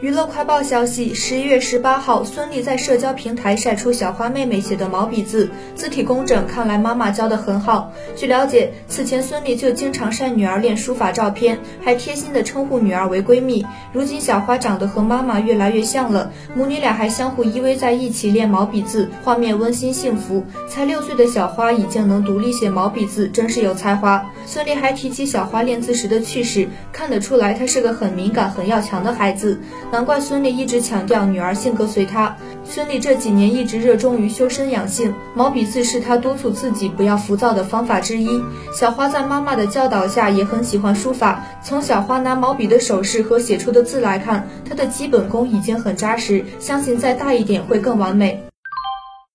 娱乐快报消息：十一月十八号，孙俪在社交平台晒出小花妹妹写的毛笔字，字体工整，看来妈妈教的很好。据了解，此前孙俪就经常晒女儿练书法照片，还贴心的称呼女儿为闺蜜。如今小花长得和妈妈越来越像了，母女俩还相互依偎在一起练毛笔字，画面温馨幸福。才六岁的小花已经能独立写毛笔字，真是有才华。孙俪还提起小花练字时的趣事，看得出来她是个很敏感、很要强的孩子。难怪孙俪一直强调女儿性格随她。孙俪这几年一直热衷于修身养性，毛笔字是她督促自己不要浮躁的方法之一。小花在妈妈的教导下也很喜欢书法，从小花拿毛笔的手势和写出的字来看，她的基本功已经很扎实，相信再大一点会更完美。